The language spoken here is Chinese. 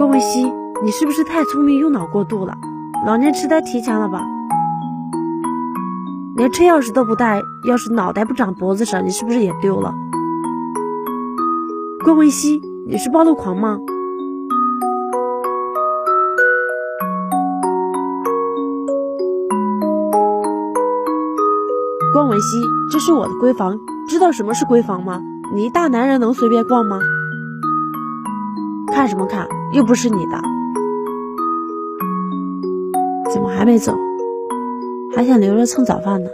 郭文熙，你是不是太聪明，用脑过度了？老年痴呆提前了吧？连车钥匙都不带，要是脑袋不长脖子上，你是不是也丢了？关文熙，你是暴露狂吗？关文熙，这是我的闺房，知道什么是闺房吗？你一大男人能随便逛吗？看什么看？又不是你的，怎么还没走？还想留着蹭早饭呢？